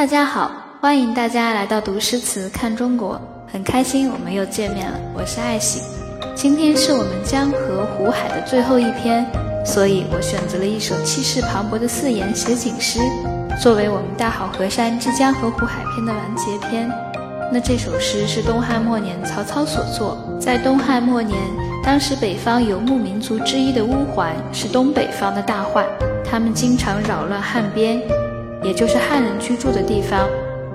大家好，欢迎大家来到读诗词看中国，很开心我们又见面了。我是爱喜，今天是我们江河湖海的最后一篇，所以我选择了一首气势磅礴的四言写景诗，作为我们大好河山之江河湖海篇的完结篇。那这首诗是东汉末年曹操所作，在东汉末年，当时北方游牧民族之一的乌桓是东北方的大患，他们经常扰乱汉边。也就是汉人居住的地方。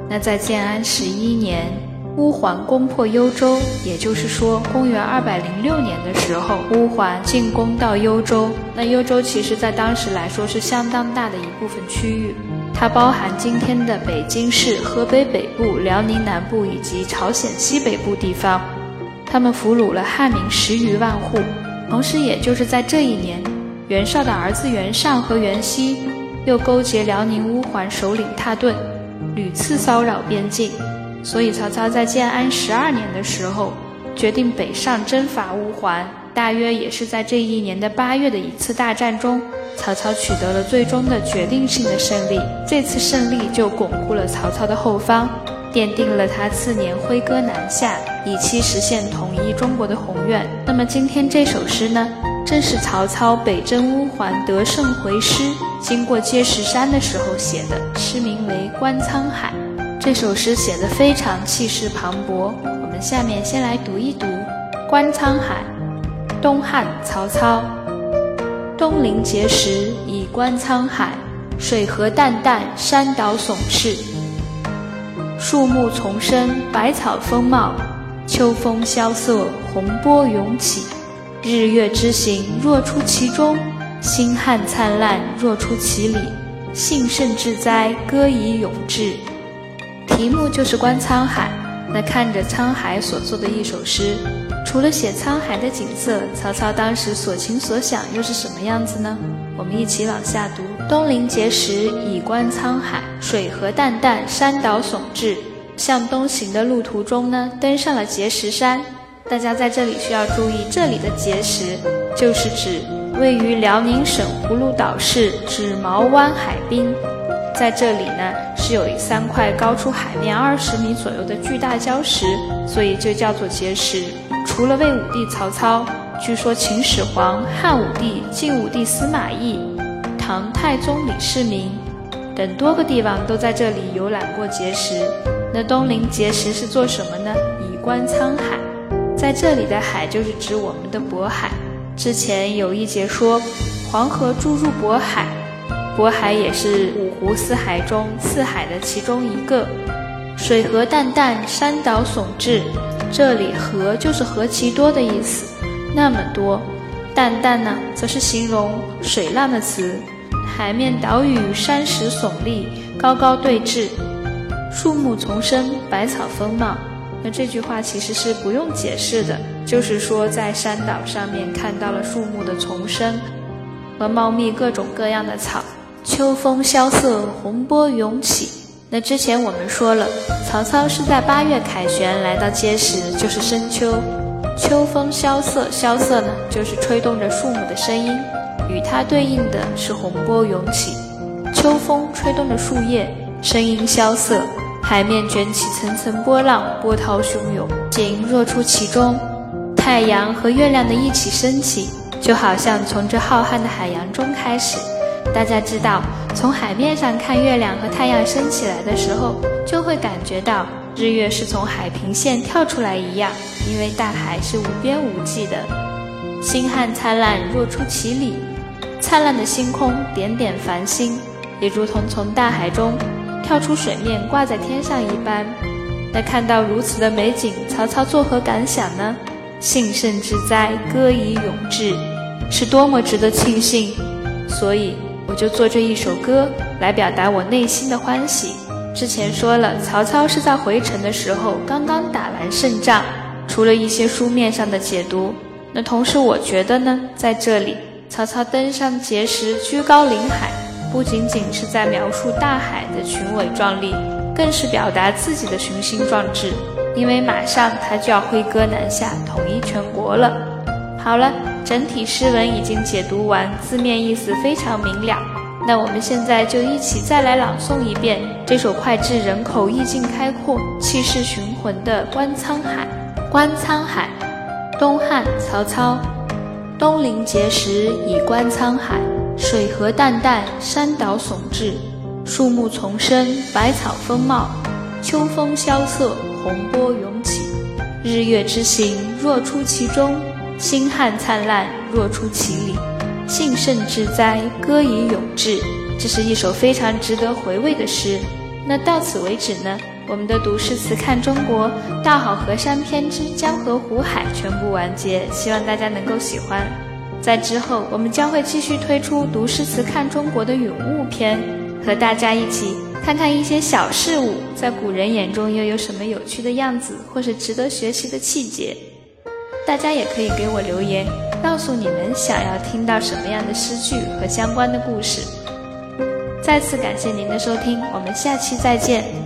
那在建安十一年，乌桓攻破幽州，也就是说，公元二百零六年的时候，乌桓进攻到幽州。那幽州其实在当时来说是相当大的一部分区域，它包含今天的北京市、河北北部、辽宁南部以及朝鲜西北部地方。他们俘虏了汉民十余万户。同时，也就是在这一年，袁绍的儿子袁尚和袁熙。又勾结辽宁乌桓首领蹋顿，屡次骚扰边境，所以曹操在建安十二年的时候，决定北上征伐乌桓。大约也是在这一年的八月的一次大战中，曹操取得了最终的决定性的胜利。这次胜利就巩固了曹操的后方，奠定了他次年挥戈南下，以期实现统一中国的宏愿。那么今天这首诗呢？正是曹操北征乌桓得胜回师，经过碣石山的时候写的，诗名为《观沧海》。这首诗写得非常气势磅礴。我们下面先来读一读《观沧海》。东汉曹操：东临碣石，以观沧海。水何澹澹，山岛竦峙。树木丛生，百草丰茂。秋风萧瑟，洪波涌起。日月之行，若出其中；星汉灿烂，若出其里。幸甚至哉，歌以咏志。题目就是观沧海，那看着沧海所作的一首诗。除了写沧海的景色，曹操当时所情所想又是什么样子呢？我们一起往下读：东临碣石，以观沧海。水何澹澹，山岛竦峙。向东行的路途中呢，登上了碣石山。大家在这里需要注意，这里的碣石就是指位于辽宁省葫芦岛市指毛湾海滨，在这里呢是有三块高出海面二十米左右的巨大礁石，所以就叫做碣石。除了魏武帝曹操，据说秦始皇、汉武帝、晋武帝司马懿、唐太宗李世民等多个帝王都在这里游览过碣石。那东临碣石是做什么呢？以观沧海。在这里的海就是指我们的渤海。之前有一节说黄河注入渤海，渤海也是五湖四海中四海的其中一个。水何澹澹，山岛竦峙。这里河就是何其多的意思，那么多。澹澹呢，则是形容水浪的词。海面岛屿山石耸立，高高对峙，树木丛生，百草丰茂。那这句话其实是不用解释的，就是说在山岛上面看到了树木的丛生和茂密各种各样的草。秋风萧瑟，洪波涌起。那之前我们说了，曹操是在八月凯旋来到碣石，就是深秋。秋风萧瑟，萧瑟呢就是吹动着树木的声音，与它对应的是洪波涌起。秋风吹动着树叶，声音萧瑟。海面卷起层层波浪，波涛汹涌，景若出其中。太阳和月亮的一起升起，就好像从这浩瀚的海洋中开始。大家知道，从海面上看月亮和太阳升起来的时候，就会感觉到日月是从海平线跳出来一样，因为大海是无边无际的。星汉灿烂，若出其里。灿烂的星空，点点繁星，也如同从大海中。跳出水面，挂在天上一般。那看到如此的美景，曹操作何感想呢？幸甚至哉，歌以咏志，是多么值得庆幸！所以我就做这一首歌来表达我内心的欢喜。之前说了，曹操是在回城的时候刚刚打完胜仗，除了一些书面上的解读，那同时我觉得呢，在这里曹操登上碣石，居高临海。不仅仅是在描述大海的雄伟壮丽，更是表达自己的雄心壮志。因为马上他就要挥戈南下，统一全国了。好了，整体诗文已经解读完，字面意思非常明了。那我们现在就一起再来朗诵一遍这首脍炙人口、意境开阔、气势雄浑的《观沧海》。《观沧海》，东汉曹操。东临碣石，以观沧海。水何澹澹，山岛竦峙，树木丛生，百草丰茂。秋风萧瑟，洪波涌起。日月之行，若出其中；星汉灿烂，若出其里。幸甚至哉，歌以咏志。这是一首非常值得回味的诗。那到此为止呢？我们的读诗词看中国大好河山篇之江河湖海全部完结，希望大家能够喜欢。在之后，我们将会继续推出读诗词看中国的咏物篇，和大家一起看看一些小事物在古人眼中又有什么有趣的样子，或是值得学习的气节。大家也可以给我留言，告诉你们想要听到什么样的诗句和相关的故事。再次感谢您的收听，我们下期再见。